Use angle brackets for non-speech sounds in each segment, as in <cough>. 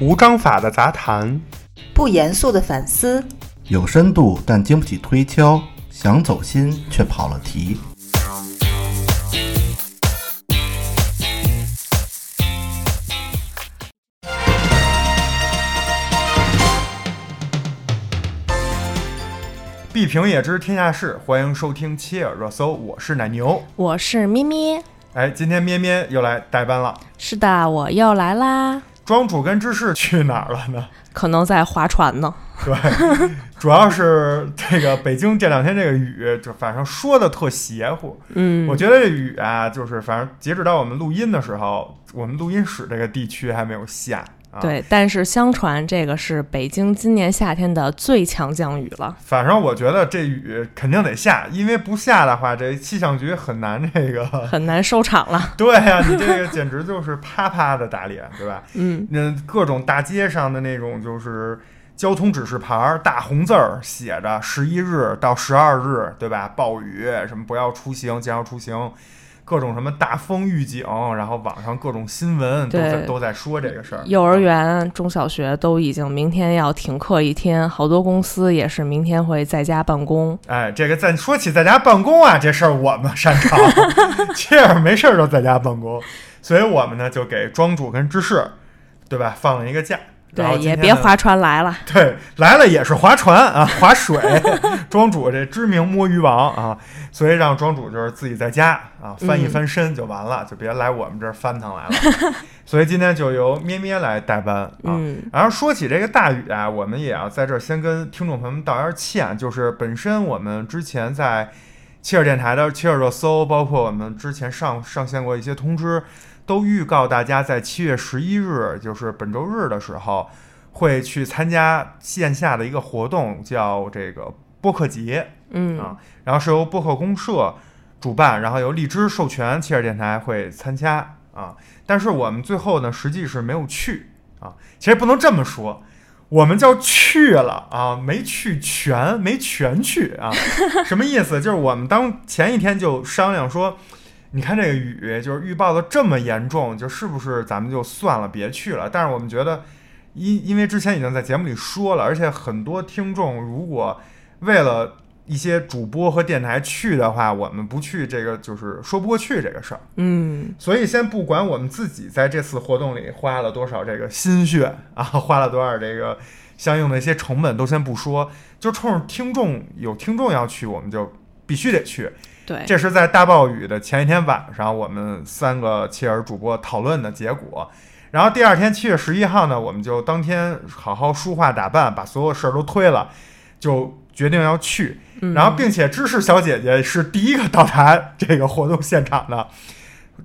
无章法的杂谈，不严肃的反思，有深度但经不起推敲，想走心却跑了题。必评也知天下事，欢迎收听切尔热搜，我是奶牛。我是咩咩，哎，今天咩咩又来代班了。是的，我又来啦，庄主跟芝士去哪儿了呢？可能在划船呢。对，主要是这个北京这两天这个雨，就反正说的特邪乎。嗯，我觉得这雨啊，就是反正截止到我们录音的时候，我们录音室这个地区还没有下。啊、，对，但是相传这个是北京今年夏天的最强降雨了。反正我觉得这雨肯定得下，因为不下的话，这气象局很难这个。很难收场了。对呀、你这个简直就是啪啪的打脸，对吧？嗯，那各种大街上的那种就是交通指示牌儿，大红字儿写着十一日到十二日，对吧？暴雨什么不要出行，减少出行，各种什么大风预警，然后网上各种新闻都在都在说这个事儿。幼儿园、中小学都已经明天要停课一天，好多公司也是明天会在家办公。哎，这个在说起在家办公啊，这事儿我们擅长，<laughs> 这样没事儿都在家办公，所以我们呢就给庄主跟芝士，对吧，放了一个假。对，也别划船来了。<laughs> 对，来了也是划船啊，划水。<laughs> 庄主这知名摸鱼王啊，所以让庄主就是自己在家啊翻一翻身就完了，就别来我们这儿翻腾来了。<laughs> 所以今天就由咩咩来代班啊。嗯，然后说起这个大雨啊，我们也要在这儿先跟听众朋友们道一下歉，就是本身我们之前在切尔电台的切尔热搜，包括我们之前上上线过一些通知，都预告大家在七月十一日，就是本周日的时候，会去参加线下的一个活动，叫这个播客节。嗯啊然后是由播客公社主办，然后由荔枝授权，切尔电台会参加啊。但是我们最后呢，实际是没有去啊。其实不能这么说，我们叫去了啊，没去全，没全去啊。<laughs> 什么意思？就是我们当前一天就商量说，你看这个雨就是预报的这么严重，就是不是咱们就算了，别去了。但是我们觉得。因因为之前已经在节目里说了，而且很多听众如果为了一些主播和电台去的话，我们不去，这个就是说不过去这个事儿。嗯，所以先不管我们自己在这次活动里花了多少这个心血啊，花了多少这个相应的一些成本，都先不说，就冲着听众有听众要去，我们就必须得去。对，这是在大暴雨的前一天晚上，我们三个切尔主播讨论的结果。然后第二天七月十一号呢，我们就当天好好梳化打扮，把所有事儿都推了，就决定要去。嗯然后，并且芝士小姐姐是第一个到达这个活动现场的。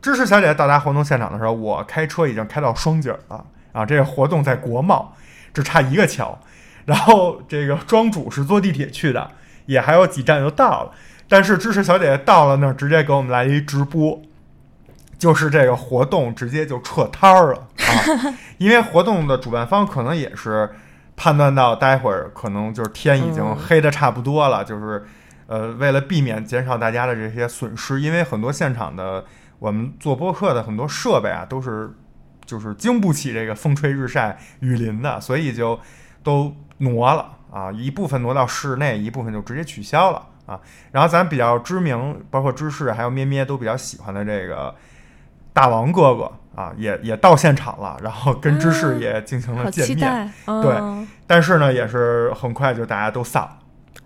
芝士小姐姐到达活动现场的时候，我开车已经开到双井了啊！这个活动在国贸，只差一个桥。然后这个庄主是坐地铁去的，也还有几站就到了。但是支持小姐姐到了那儿，直接给我们来了一直播，就是这个活动直接就撤摊儿了啊！<laughs> 因为活动的主办方可能也是判断到待会儿可能就是天已经嗯黑的差不多了，就是呃为了避免减少大家的这些损失，因为很多现场的我们做播客的很多设备啊都是就是经不起这个风吹日晒雨淋的，所以就都挪了啊，一部分挪到室内，一部分就直接取消了啊。然后咱比较知名，包括芝士还有咩咩都比较喜欢的这个大王哥哥啊，也也到现场了，然后跟芝士也进行了见面。对嗯但是呢，也是很快就大家都散了。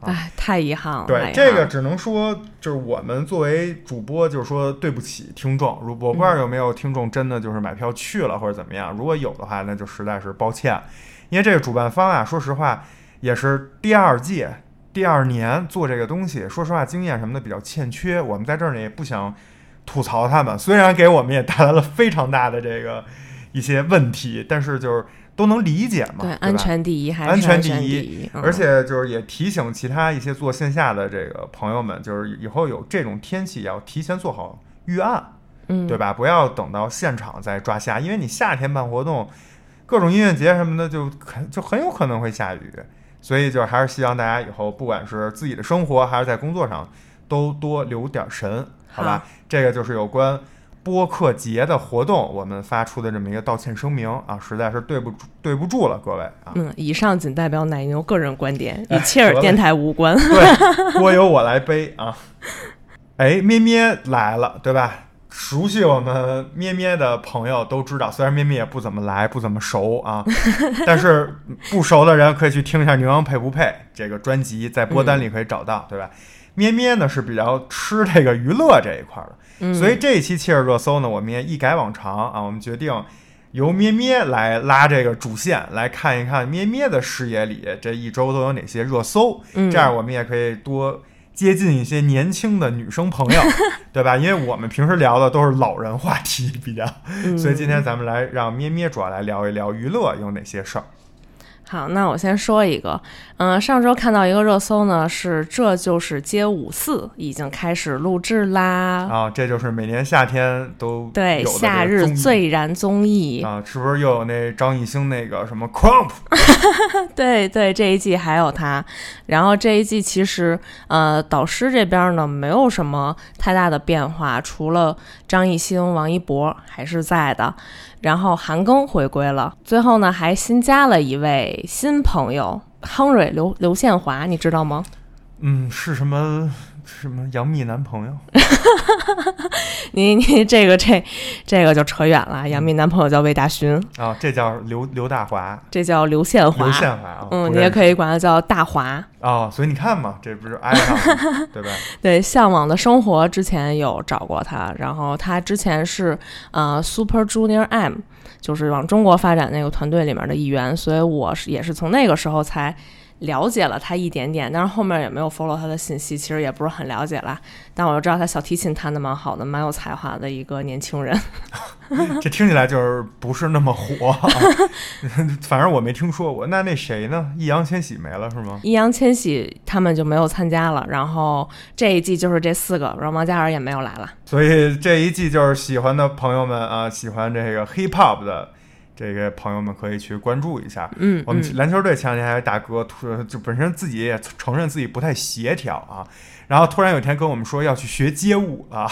哎，太遗憾了。对这个只能说，就是我们作为主播，就是说对不起听众。如我不知道有没有听众真的就是买票去了或者怎么样，如果有的话，那就实在是抱歉，因为这个主办方啊，说实话也是第二届、第二年做这个东西，说实话经验什么的比较欠缺。我们在这儿呢也不想吐槽他们，虽然给我们也带来了非常大的这个一些问题，但是就是都能理解嘛，对吧安全第一，还是安全第一而且就是也提醒其他一些做线下的这个朋友们，就是以后有这种天气要提前做好预案，嗯，对吧？不要等到现场再抓瞎，因为你夏天办活动，各种音乐节什么的，就很就很有可能会下雨。所以就还是希望大家以后不管是自己的生活还是在工作上，都多留点神，好吧？好这个就是有关播客节的活动，我们发出的这么一个道歉声明啊，实在是对不住对不住了各位啊。嗯，以上仅代表奶牛个人观点，哎与切尔电台无关。对，锅由我来背啊。哎，咩咩来了，对吧？熟悉我们咩咩的朋友都知道，虽然咩咩也不怎么来，不怎么熟啊，<laughs> 但是不熟的人可以去听一下《牛羊配不配》这个专辑，在播单里可以找到，对吧？咩咩呢是比较吃这个娱乐这一块的，嗯。所以这一期切尔热搜呢，我们也一改往常啊，我们决定由咩咩来拉这个主线，来看一看咩咩的视野里这一周都有哪些热搜，嗯。这样我们也可以多接近一些年轻的女生朋友，<laughs> 对吧？因为我们平时聊的都是老人话题比较，嗯所以今天咱们来让咩咩主要来聊一聊娱乐有哪些事儿。好，那我先说一个，嗯、上周看到一个热搜呢，是这就是街舞四已经开始录制啦。啊，这就是每年夏天都对，夏日最燃综艺，啊，是不是又有那张艺兴那个什么 Crump <laughs> 对对，这一季还有他。然后这一季其实呃，导师这边呢没有什么太大的变化，除了张艺兴、王一博还是在的。然后韩庚回归了，最后呢还新加了一位新朋友 Henry 刘刘宪华，你知道吗？嗯，是什么什么杨幂男朋友？<laughs> 你你这个这这个就扯远了。杨幂男朋友叫魏大勋，啊，这叫刘刘大华，这叫刘宪华。刘宪华啊。嗯，你也可以管他叫大华。哦，所以你看嘛，这不是挨上了，<laughs> 对吧？对，《向往的生活》之前有找过他，然后他之前是呃 Super Junior M，就是往中国发展那个团队里面的一员，所以我是也是从那个时候才了解了他一点点，但是后面也没有 follow 他的信息，其实也不是很了解啦。但我就知道他小提琴弹的蛮好的，蛮有才华的一个年轻人。<laughs> 这听起来就是不是那么火、啊，<laughs> 反正我没听说过。那那谁呢？易烊千玺没了是吗？易烊千玺他们就没有参加了，然后这一季就是这四个，然后王嘉尔也没有来了。所以这一季就是喜欢的朋友们啊，喜欢这个 hip hop 的这个朋友们可以去关注一下。嗯，我们嗯篮球队前两天还有大哥突就本身自己也承认自己不太协调啊，然后突然有一天跟我们说要去学街舞啊，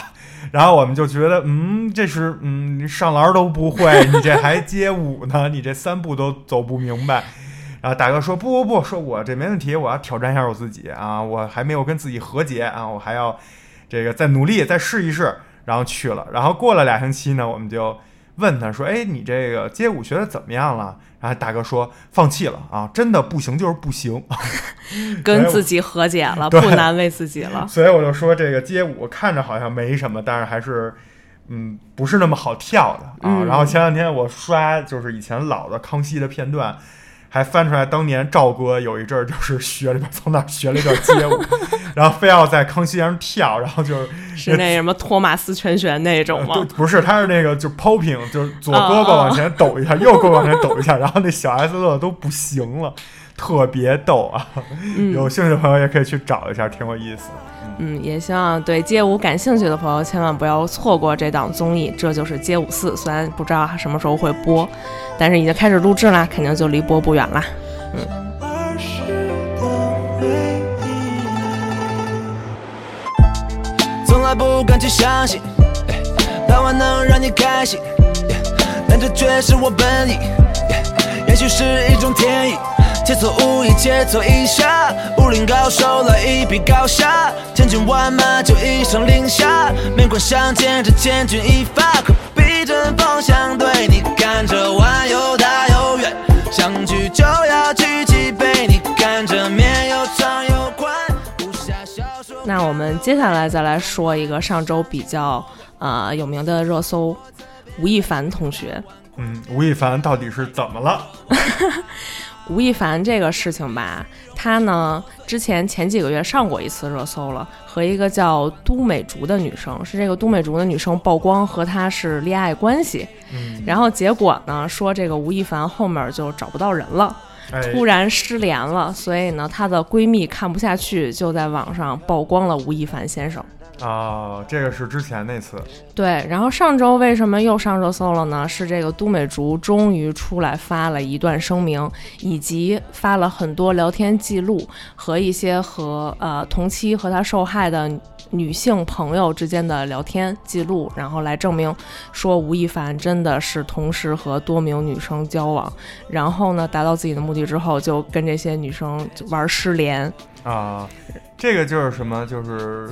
然后我们就觉得嗯，这是嗯上篮都不会，你这还街舞呢？你这三步都走不明白。然后大哥说不不不，说我这没问题，我要挑战一下我自己啊，我还没有跟自己和解啊，我还要这个再努力再试一试，然后去了。然后过了俩星期呢，我们就问他说：“哎，你这个街舞学的怎么样了？”然后大哥说：“放弃了啊，真的不行就是不行。<laughs> 跟自己和解了，不难为自己了”。<laughs> 所以我就说，这个街舞看着好像没什么，但是还是。嗯，不是那么好跳的啊。嗯然后前两天我刷就是以前老的康熙的片段，还翻出来当年赵哥有一阵儿就是学了从那儿学了一段街舞，然后非要在康熙上跳，然后就是是那什么托马斯全旋那种对，吗？不是，他是那个就 popping，就是左胳哦膊往前抖一下，右胳膊往前抖一下，然后那小 S 乐都不行了，特别逗啊！有兴趣的朋友也可以去找一下，挺有意思。嗯，也希望对街舞感兴趣的朋友千万不要错过这档综艺。这就是街舞四，虽然不知道它什么时候会播，但是已经开始录制啦，肯定就离播不远啦。儿时的回忆，从来不敢去相信，哎当晚能让你开心，哎但这却是我本意，哎也许是一种天意。切磋武艺，切磋一下，武林高手来一比高下，千军万马就一声令下，面馆相见这千钧一发，可逼着方向对你看这碗又大又圆，就要举起杯，你看这面又长又宽，小说。那我们接下来再来说一个上周比较呃有名的热搜，吴亦凡同学。嗯，吴亦凡到底是怎么了？<laughs> 吴亦凡这个事情吧，他呢之前前几个月上过一次热搜了，和一个叫都美竹的女生，是这个都美竹的女生曝光和他是恋爱关系，嗯，然后结果呢说这个吴亦凡后面就找不到人了，哎，突然失联了，所以呢她的闺蜜看不下去，就在网上曝光了吴亦凡先生。啊，这个是之前那次，对，然后上周为什么又上热搜了呢？是这个都美竹终于出来发了一段声明，以及发了很多聊天记录和一些和呃同期和她受害的女性朋友之间的聊天记录，然后来证明说吴亦凡真的是同时和多名女生交往，然后呢达到自己的目的之后，就跟这些女生玩失联。啊，这个就是什么？就是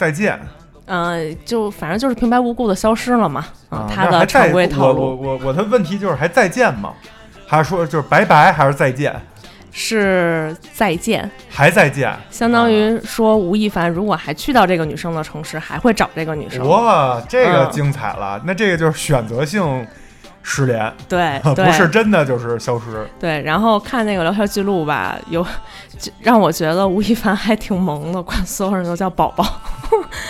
再见嗯、就反正就是平白无故的消失了嘛，啊，他的常规套我我路我我的问题就是还再见吗？还是说就是拜拜，还是再见？是再见，还再见？相当于说吴亦凡如果还去到这个女生的城市，还会找这个女生。哇，这个嗯精彩了！那这个就是选择性失联，<laughs> 对对，<laughs> 不是真的就是消失。对，然后看那个聊天记录吧，有就让我觉得吴亦凡还挺萌的，管所有人都叫宝宝。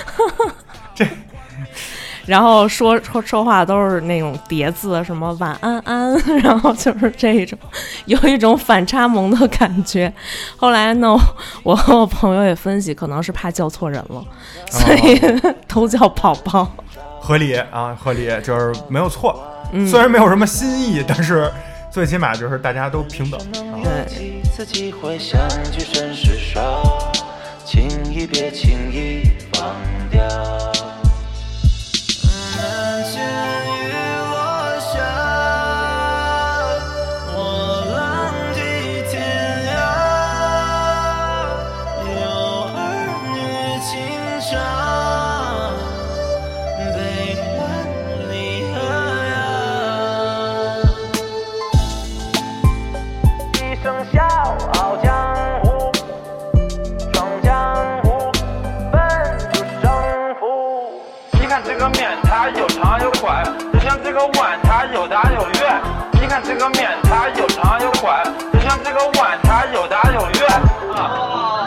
<laughs> 这，然后说说说话都是那种叠字，什么晚安安，然后就是这一种，有一种反差萌的感觉。后来呢，我和我朋友也分析，可能是怕叫错人了，所以都叫宝宝。合理啊，合理，就是没有错。嗯，虽然没有什么新意，但是 <laughs> 最起码就是大家都平等。啊对几次机会相聚甚是少，轻易别轻易放掉。就像这个碗，它有大有圆。你看这个面，它有长有宽，就像这个碗，它有大有圆。啊，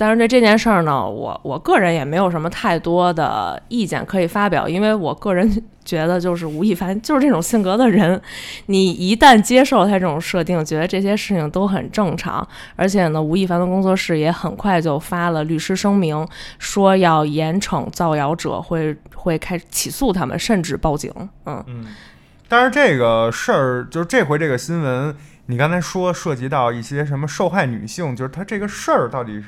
但是对这件事儿呢，我我个人也没有什么太多的意见可以发表，因为我个人 <laughs> 觉得就是吴亦凡就是这种性格的人，你一旦接受他这种设定，觉得这些事情都很正常，而且呢，吴亦凡的工作室也很快就发了律师声明，说要严惩造谣者，会会开始起诉他们，甚至报警。嗯，嗯，但是这个事儿，就是这回这个新闻，你刚才说涉及到一些什么受害女性，就是他这个事儿到底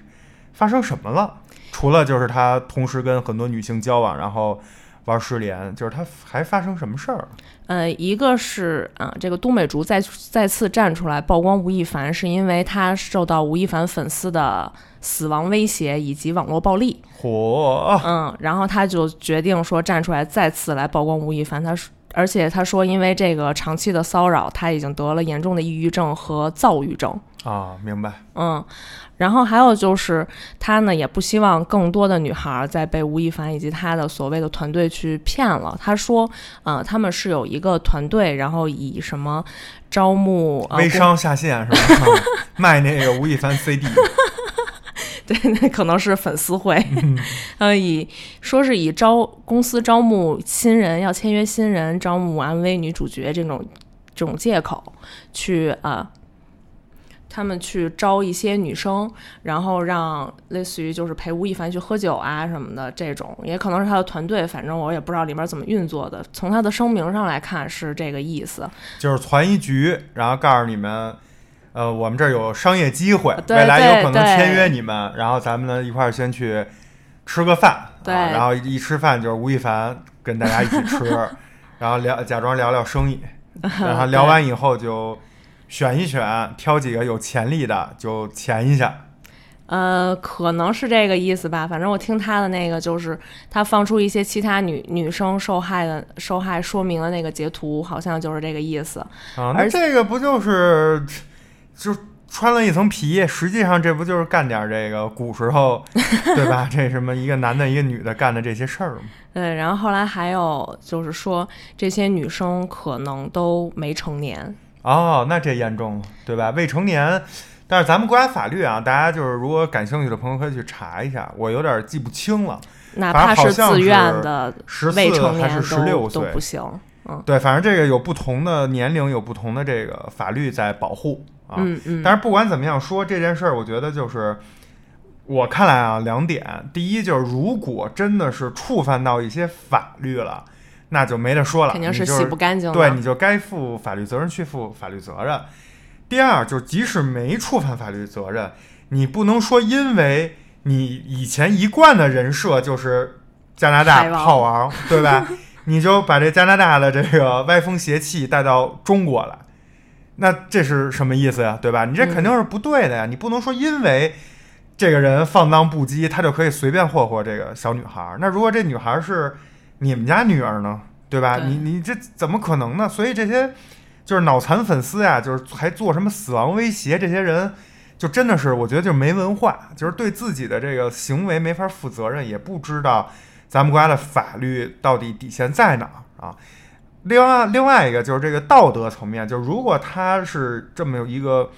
发生什么了？除了就是他同时跟很多女性交往，然后玩失联，就是他还发生什么事儿？呃，一个是啊、这个都美竹再再次站出来曝光吴亦凡，是因为他受到吴亦凡粉丝的死亡威胁以及网络暴力，嚯，嗯，然后他就决定说站出来再次来曝光吴亦凡。他说，而且他说，因为这个长期的骚扰，他已经得了严重的抑郁症和躁郁症。啊，明白。嗯，然后还有就是他呢也不希望更多的女孩儿再被吴亦凡以及他的所谓的团队去骗了。他说，呃，他们是有一个团队，然后以什么招募呃微商下线是吧？嗯 <laughs> 卖那个吴亦凡 CD 对，那可能是粉丝会，嗯 <laughs> 呃，以说是以招公司招募新人，要签约新人，招募 MV 女主角这种这种借口去啊。呃他们去招一些女生，然后让类似于就是陪吴亦凡去喝酒啊什么的这种，也可能是他的团队，反正我也不知道里面怎么运作的。从他的声明上来看是这个意思。就是传一局，然后告诉你们，呃，我们这儿有商业机会，未来有可能签约你们，然后咱们呢一块儿先去吃个饭，对啊，然后一吃饭就是吴亦凡跟大家一起吃，<laughs> 然后聊假装聊聊生意，<laughs> 然后聊完以后就选一选，挑几个有潜力的就潜一下。呃，可能是这个意思吧。反正我听他的那个，就是他放出一些其他女女生受害的受害说明的那个截图，好像就是这个意思。啊，那这个不就是就穿了一层皮？实际上这不就是干点这个古时候，<laughs> 对吧？这什么一个男的，一个女的干的这些事儿吗？对，然后后来还有就是说，这些女生可能都没成年。哦，那这严重了，对吧？未成年，但是咱们国家法律啊，大家就是如果感兴趣的朋友可以去查一下，我有点记不清了。哪怕是自愿的十四未成还年都是十六都岁不行。嗯对，反正这个有不同的年龄，有不同的这个法律在保护啊。嗯嗯，但是不管怎么样说这件事儿，我觉得就是我看来啊，两点。第一就是，如果真的是触犯到一些法律了，那就没得说了，肯定是洗不干净的。对，你就该负法律责任去负法律责任。第二，就是即使没触犯法律责任，你不能说因为你以前一贯的人设就是加拿大炮王，对吧？<laughs> 你就把这加拿大的这个歪风邪气带到中国来，那这是什么意思呀？对吧？你这肯定是不对的呀！你不能说因为这个人放荡不羁，他就可以随便霍霍这个小女孩儿。那如果这女孩儿是你们家女儿呢？对吧？对你你这怎么可能呢？所以这些就是脑残粉丝呀，就是还做什么死亡威胁，这些人就真的是我觉得就是没文化，就是对自己的这个行为没法负责任，也不知道咱们国家的法律到底底线在哪儿啊。另外另外一个就是这个道德层面，就是如果他是这么有一个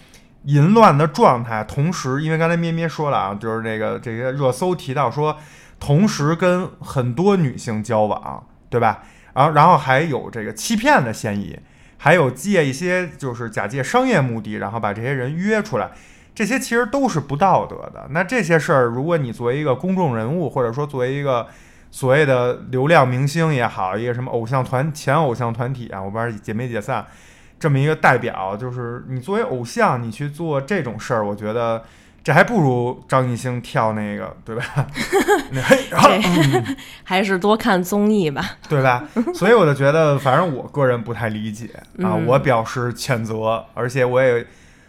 淫乱的状态，同时因为刚才咩咩说了啊，就是这个这个热搜提到说，同时跟很多女性交往，对吧？然后然后还有这个欺骗的嫌疑，还有借一些就是假借商业目的，然后把这些人约出来，这些其实都是不道德的。那这些事儿，如果你作为一个公众人物，或者说作为一个所谓的流量明星也好，一个什么偶像团前偶像团体啊，我不知道解没解散，这么一个代表，就是你作为偶像，你去做这种事儿，我觉得这还不如张艺兴跳那个，对吧？<laughs> 那 <laughs> 嘿，还是多看综艺吧。对吧？所以我就觉得，反正我个人不太理解啊，嗯我表示谴责，而且我也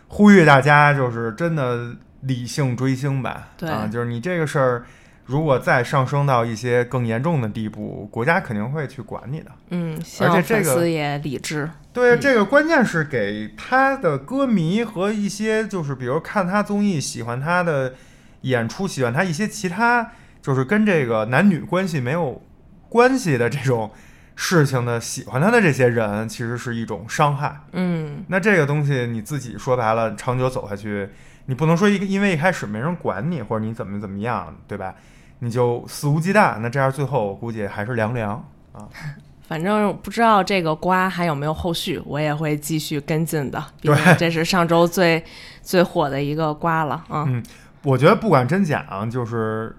呼吁大家，就是真的理性追星吧。对啊，就是你这个事儿，如果再上升到一些更严重的地步，国家肯定会去管你的。嗯，而且这个也理智。对，嗯这个关键是给他的歌迷和一些就是比如看他综艺、喜欢他的演出、喜欢他一些其他就是跟这个男女关系没有关系的这种事情的喜欢他的这些人，其实是一种伤害。嗯，那这个东西你自己说白了，长久走下去，你不能说一个因为一开始没人管你，或者你怎么怎么样，对吧？你就肆无忌惮，那这样最后我估计还是凉凉啊。<laughs> 反正不知道这个瓜还有没有后续，我也会继续跟进的。毕竟对这是上周最最火的一个瓜了啊。嗯我觉得不管真假，就是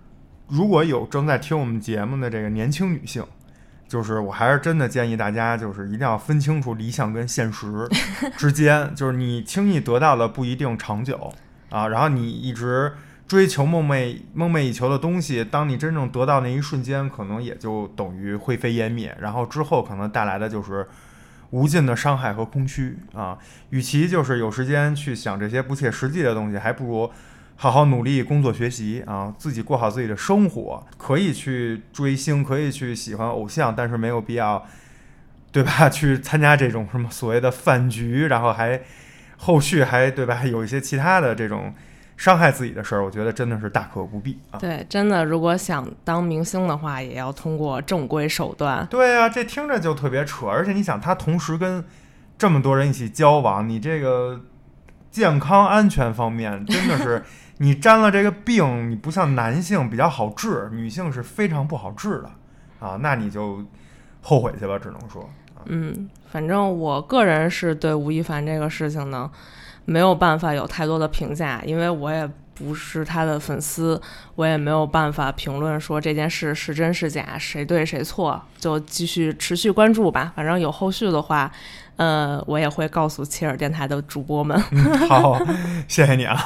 如果有正在听我们节目的这个年轻女性，就是我还是真的建议大家，就是一定要分清楚理想跟现实之间，<laughs> 就是你轻易得到的不一定长久啊，然后你一直追求梦寐梦寐以求的东西，当你真正得到那一瞬间，可能也就等于灰飞烟灭，然后之后可能带来的就是。无尽的伤害和空虚啊！与其就是有时间去想这些不切实际的东西，还不如好好努力工作学习啊，自己过好自己的生活。可以去追星，可以去喜欢偶像，但是没有必要，对吧？去参加这种什么所谓的饭局，然后还后续还对吧？有一些其他的这种伤害自己的事儿，我觉得真的是大可不必啊。对，真的，如果想当明星的话，也要通过正规手段。对啊，这听着就特别扯，而且你想，他同时跟这么多人一起交往，你这个健康安全方面真的是，<laughs> 你沾了这个病，你不像男性比较好治，女性是非常不好治的啊，那你就后悔去吧，只能说。嗯，反正我个人是对吴亦凡这个事情呢，没有办法有太多的评价，因为我也不是他的粉丝，我也没有办法评论说这件事是真是假，谁对谁错，就继续持续关注吧。反正有后续的话，呃，我也会告诉切尔电台的主播们。嗯，好，谢谢你啊，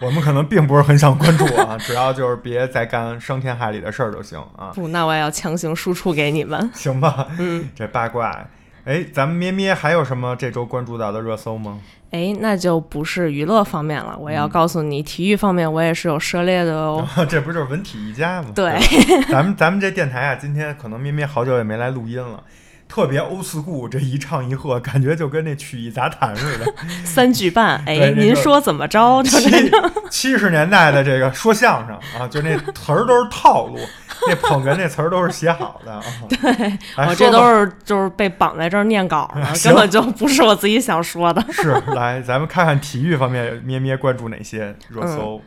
我们可能并不是很想关注啊，只要就是别再干伤天害理的事儿就行啊，<laughs> 不，那我也要强行输出给你们。行吧？嗯，这八卦。哎，咱们咩咩还有什么这周关注到的热搜吗？哎，那就不是娱乐方面了，我要告诉你，体育方面我也是有涉猎的哦。<laughs> 这不就是文体一家吗？对吧，咱们咱们这电台啊，今天可能咩咩好久也没来录音了，特别 old school，这一唱一和，感觉就跟那曲艺杂谈似的。<laughs> 三句半，哎，您说怎么着？七 <laughs> 七十年代的这个说相声啊，就那词儿都是套路，<laughs> 那捧哏那词儿都是写好的啊。对，我这都是就是被绑在这儿念稿呢，根本就不是我自己想说的。是来，咱们看看体育方面咩咩关注哪些热搜。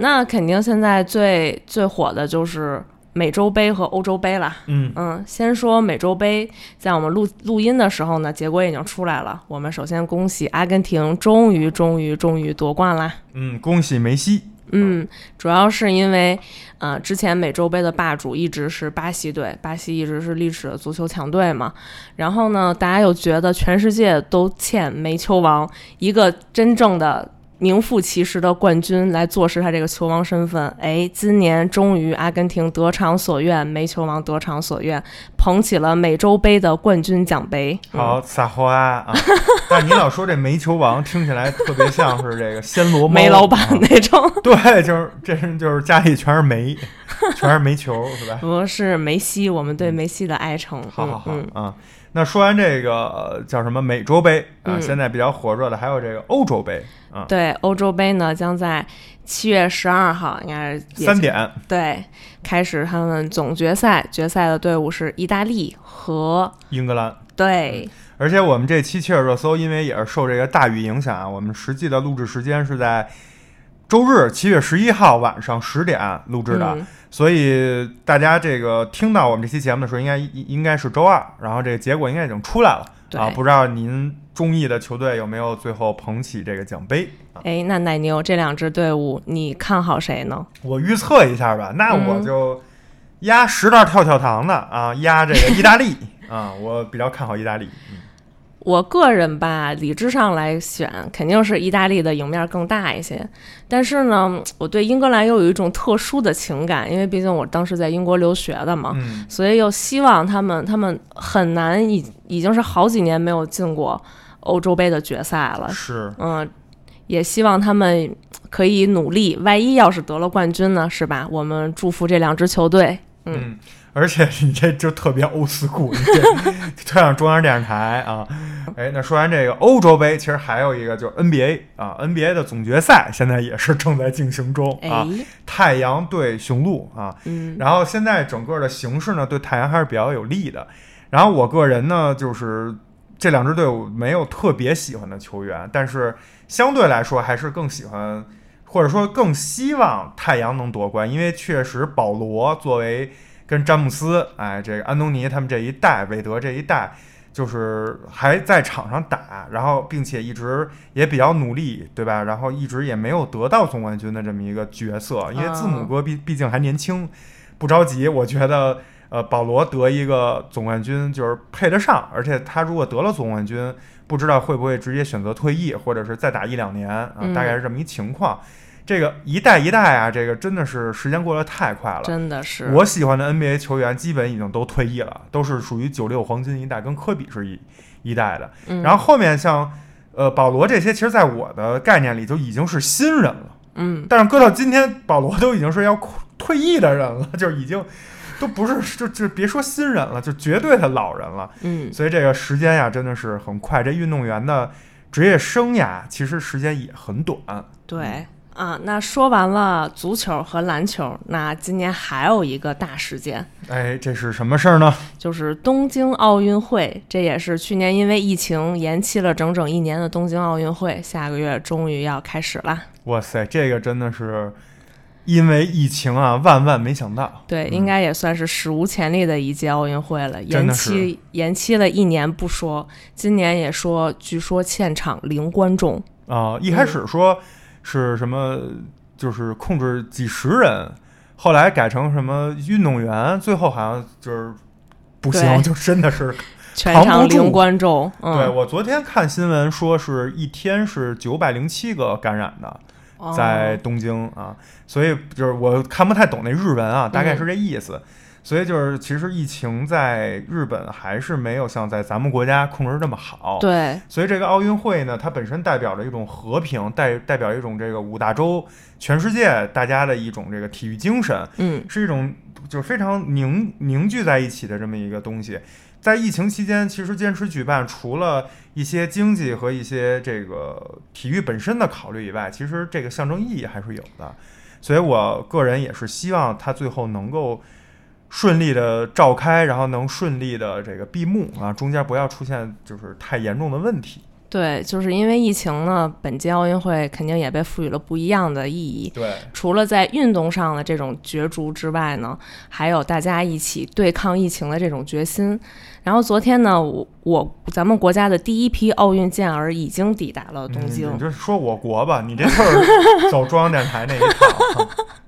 那肯定现在最最火的就是美洲杯和欧洲杯了。嗯嗯，先说美洲杯，在我们录录音的时候呢，结果已经出来了。我们首先恭喜阿根廷终于终于终于夺冠啦！嗯，恭喜梅西嗯，主要是因为，呃，之前美洲杯的霸主一直是巴西队，巴西一直是历史的足球强队嘛。然后呢，大家又觉得全世界都欠煤球王一个真正的名副其实的冠军来坐实他这个球王身份。哎，今年终于阿根廷得偿所愿，煤球王得偿所愿，捧起了美洲杯的冠军奖杯。嗯好，撒花啊！但你老说这煤球王，听起来特别像是这个暹罗猫煤老板啊那种，<laughs> 对，就是这是就是家里全是煤，全是煤球，是吧？不是梅西，我们对梅西的爱称。好好好嗯啊。那说完这个呃叫什么美洲杯啊，嗯。现在比较火热的还有这个欧洲杯啊，对，欧洲杯呢将在七月十二号，应该是三点对开始他们总决赛，决赛的队伍是意大利和英格兰。对而且我们这期切尔热搜，因为也是受这个大雨影响啊，我们实际的录制时间是在周日七月十一号晚上十点录制的，嗯所以大家这个听到我们这期节目的时候，应该应该是周二，然后这个结果应该已经出来了啊。不知道您中意的球队有没有最后捧起这个奖杯啊？哎，那奶牛这两支队伍，你看好谁呢？我预测一下吧，那我嗯就压十袋跳跳糖的啊，压这个意大利 <laughs> 啊，我比较看好意大利。嗯我个人吧，理智上来选，肯定是意大利的赢面更大一些。但是呢，我对英格兰又有一种特殊的情感，因为毕竟我当时在英国留学的嘛，嗯，所以又希望他们，他们很难已已经是好几年没有进过欧洲杯的决赛了，是嗯，也希望他们可以努力。万一要是得了冠军呢，是吧？我们祝福这两支球队。嗯嗯，而且你这就特别欧斯库，你这 <laughs> 特像中央电视台啊。哎，那说完这个欧洲杯，其实还有一个就是 NBA 啊，NBA 的总决赛现在也是正在进行中啊。哎，太阳对雄鹿啊，嗯，然后现在整个的形势呢，对太阳还是比较有利的。然后我个人呢，就是这两支队伍没有特别喜欢的球员，但是相对来说还是更喜欢，或者说更希望太阳能夺冠，因为确实保罗作为跟詹姆斯，哎，这个安东尼他们这一代，韦德这一代。就是还在场上打，然后并且一直也比较努力，对吧？然后一直也没有得到总冠军的这么一个角色，因为字母哥毕毕竟还年轻，不着急。我觉得，呃，保罗得一个总冠军就是配得上，而且他如果得了总冠军，不知道会不会直接选择退役，或者是再打一两年啊，嗯大概是这么一情况。这个一代一代啊，这个真的是时间过得太快了。真的是我喜欢的 NBA 球员基本已经都退役了，都是属于九六黄金一代，跟科比是一一代的。嗯然后后面像呃保罗这些，其实在我的概念里就已经是新人了。嗯，但是搁到今天，保罗都已经是要退役的人了，<laughs> 就是已经都不是就就别说新人了，就绝对的老人了。嗯，所以这个时间呀，真的是很快。这运动员的职业生涯其实时间也很短。对啊。那说完了足球和篮球，那今年还有一个大事件，哎，这是什么事儿呢？就是东京奥运会。这也是去年因为疫情延期了整整一年的东京奥运会，下个月终于要开始啦。哇塞，这个真的是因为疫情啊，万万没想到。对，应该也算是史无前例的一届奥运会了。延期延期了一年不说，今年也说，据说现场零观众。啊、一开始说是什么，就是控制几十人，后来改成什么运动员，最后好像就是不行，就真的是。全扛不住场零观众，嗯，对我昨天看新闻说是一天是九百零七个感染的，哦在东京啊，所以就是我看不太懂那日文啊，大概嗯是这意思。所以就是，其实疫情在日本还是没有像在咱们国家控制这么好。对，所以这个奥运会呢，它本身代表着一种和平，代代表一种这个五大洲全世界大家的一种这个体育精神，嗯，是一种就是非常凝凝聚在一起的这么一个东西。在疫情期间，其实坚持举办，除了一些经济和一些这个体育本身的考虑以外，其实这个象征意义还是有的。所以我个人也是希望它最后能够顺利的召开，然后能顺利的这个闭幕啊，中间不要出现就是太严重的问题。对，就是因为疫情呢，本届奥运会肯定也被赋予了不一样的意义。对，除了在运动上的这种角逐之外呢，还有大家一起对抗疫情的这种决心。然后昨天呢，我我咱们国家的第一批奥运健儿已经抵达了东京。嗯、你就说我国吧，你这就是走中央电台那一套。<laughs>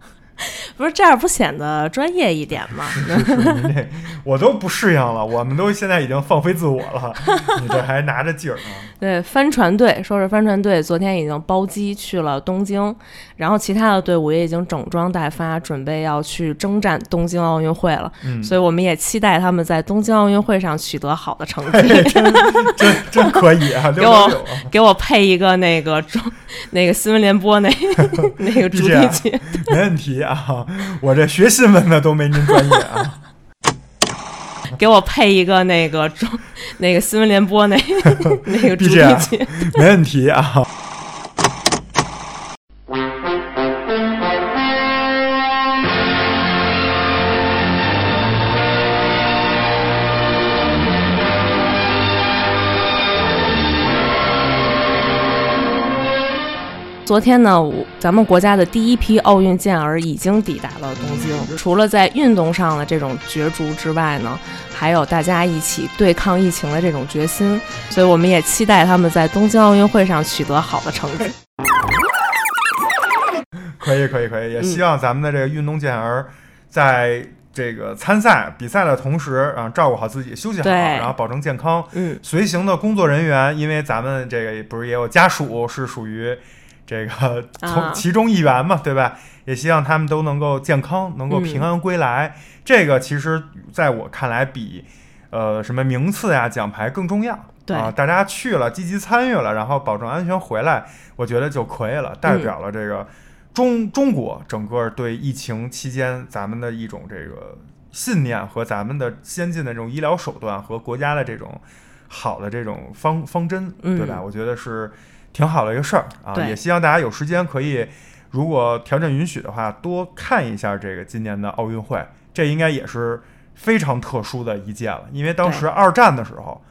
不是这样不显得专业一点吗？<laughs> 是是是，我都不适应了，我们都现在已经放飞自我了，<laughs> 你这还拿着劲儿啊？对，帆船队说是帆船队昨天已经包机去了东京，然后其他的队伍也已经整装待发，准备要去征战东京奥运会了。嗯，所以我们也期待他们在东京奥运会上取得好的成绩。<laughs> 真真真可以啊！给我给我配一个那个中那个新闻联播那那个主题曲，没问题啊！<laughs> 我这学新闻的都没您专业啊！<laughs> 给我配一个那个中那个新闻联播那 <laughs> 那个主题曲，没问题啊！昨天呢，咱们国家的第一批奥运健儿已经抵达了东京。除了在运动上的这种角逐之外呢，还有大家一起对抗疫情的这种决心。所以我们也期待他们在东京奥运会上取得好的成绩。可以，可以，可以，也希望咱们的这个运动健儿在这个参赛比赛的同时啊，照顾好自己，休息好，然后保证健康。嗯，随行的工作人员，因为咱们这个不是也有家属是属于。这个从其中一员嘛，啊、对吧？也希望他们都能够健康，能够平安归来。嗯、这个其实在我看来，比呃什么名次呀、奖牌更重要。对啊，大家去了，积极参与了，然后保证安全回来，我觉得就可以了，代表了这个中、嗯、中国整个对疫情期间咱们的一种这个信念和咱们的先进的这种医疗手段和国家的这种好的这种方方针，嗯、对吧？我觉得是。挺好的一个事儿啊，也希望大家有时间可以，如果条件允许的话，多看一下这个今年的奥运会。这应该也是非常特殊的一届了，因为当时二战的时候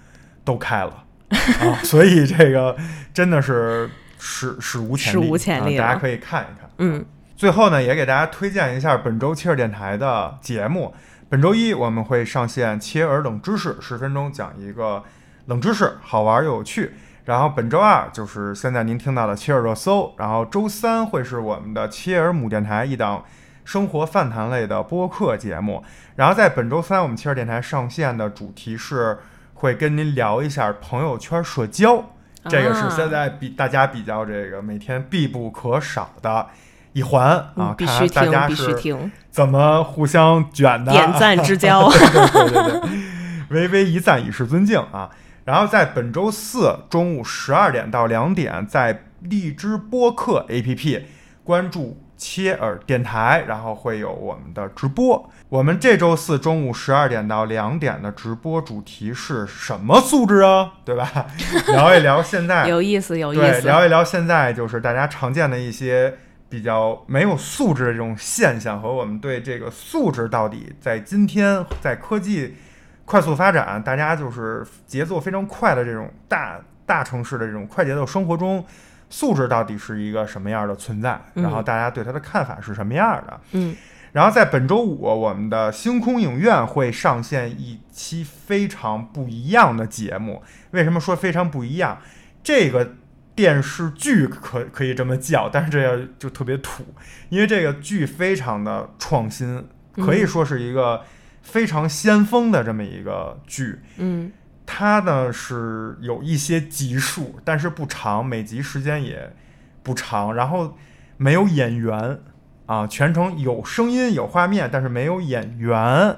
都开了啊，<laughs> 所以这个真的是史史无前史无前例、啊，大家可以看一看。嗯，最后呢，也给大家推荐一下本周切尔电台的节目。本周一我们会上线切尔冷知识，十分钟讲一个冷知识，好玩又有趣。然后本周二就是现在您听到的切尔热搜，然后周三会是我们的切尔姆电台一档生活饭谈类的播客节目。然后在本周三我们切尔电台上线的主题是会跟您聊一下朋友圈社交，这个是现在比大家比较这个每天必不可少的一环啊，嗯、必须听，必须听，怎么互相卷的，<laughs> 点赞之交，对对对对，微微一赞以示尊敬啊。然后在本周四中午十二点到两点，在荔枝播客 APP 关注切尔电台，然后会有我们的直播。我们这周四中午十二点到两点的直播主题是什么素质啊？对吧？<laughs> 聊一聊现在 <laughs> 有意思，有意对，思。聊一聊现在就是大家常见的一些比较没有素质的这种现象，和我们对这个素质到底在今天在科技。快速发展，大家就是节奏非常快的这种大大城市的这种快节奏生活中，素质到底是一个什么样的存在？嗯、然后大家对它的看法是什么样的？嗯，然后在本周五，我们的星空影院会上线一期非常不一样的节目。为什么说非常不一样？这个电视剧可可以这么叫，但是这个就特别土，因为这个剧非常的创新，可以说是一个。非常先锋的这么一个剧，嗯，它呢是有一些集数，但是不长，每集时间也不长，然后没有演员啊，全程有声音有画面，但是没有演员，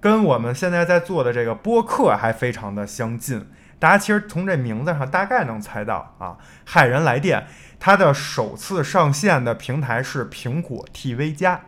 跟我们现在在做的这个播客还非常的相近。大家其实从这名字上大概能猜到啊，骇人来电，它的首次上线的平台是苹果 TV 加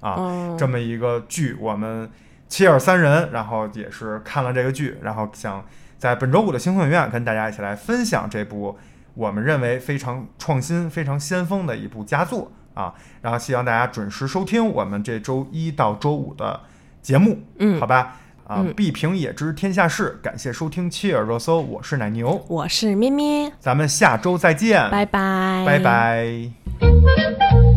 啊，哦、这么一个剧，我们。切尔三人，然后也是看了这个剧，然后想在本周五的星空影院跟大家一起来分享这部我们认为非常创新、非常先锋的一部佳作啊！然后希望大家准时收听我们这周一到周五的节目，嗯，好吧。啊，嗯必评也知天下事。感谢收听七耳热搜，我是奶牛，我是咩咩，咱们下周再见，拜拜，拜拜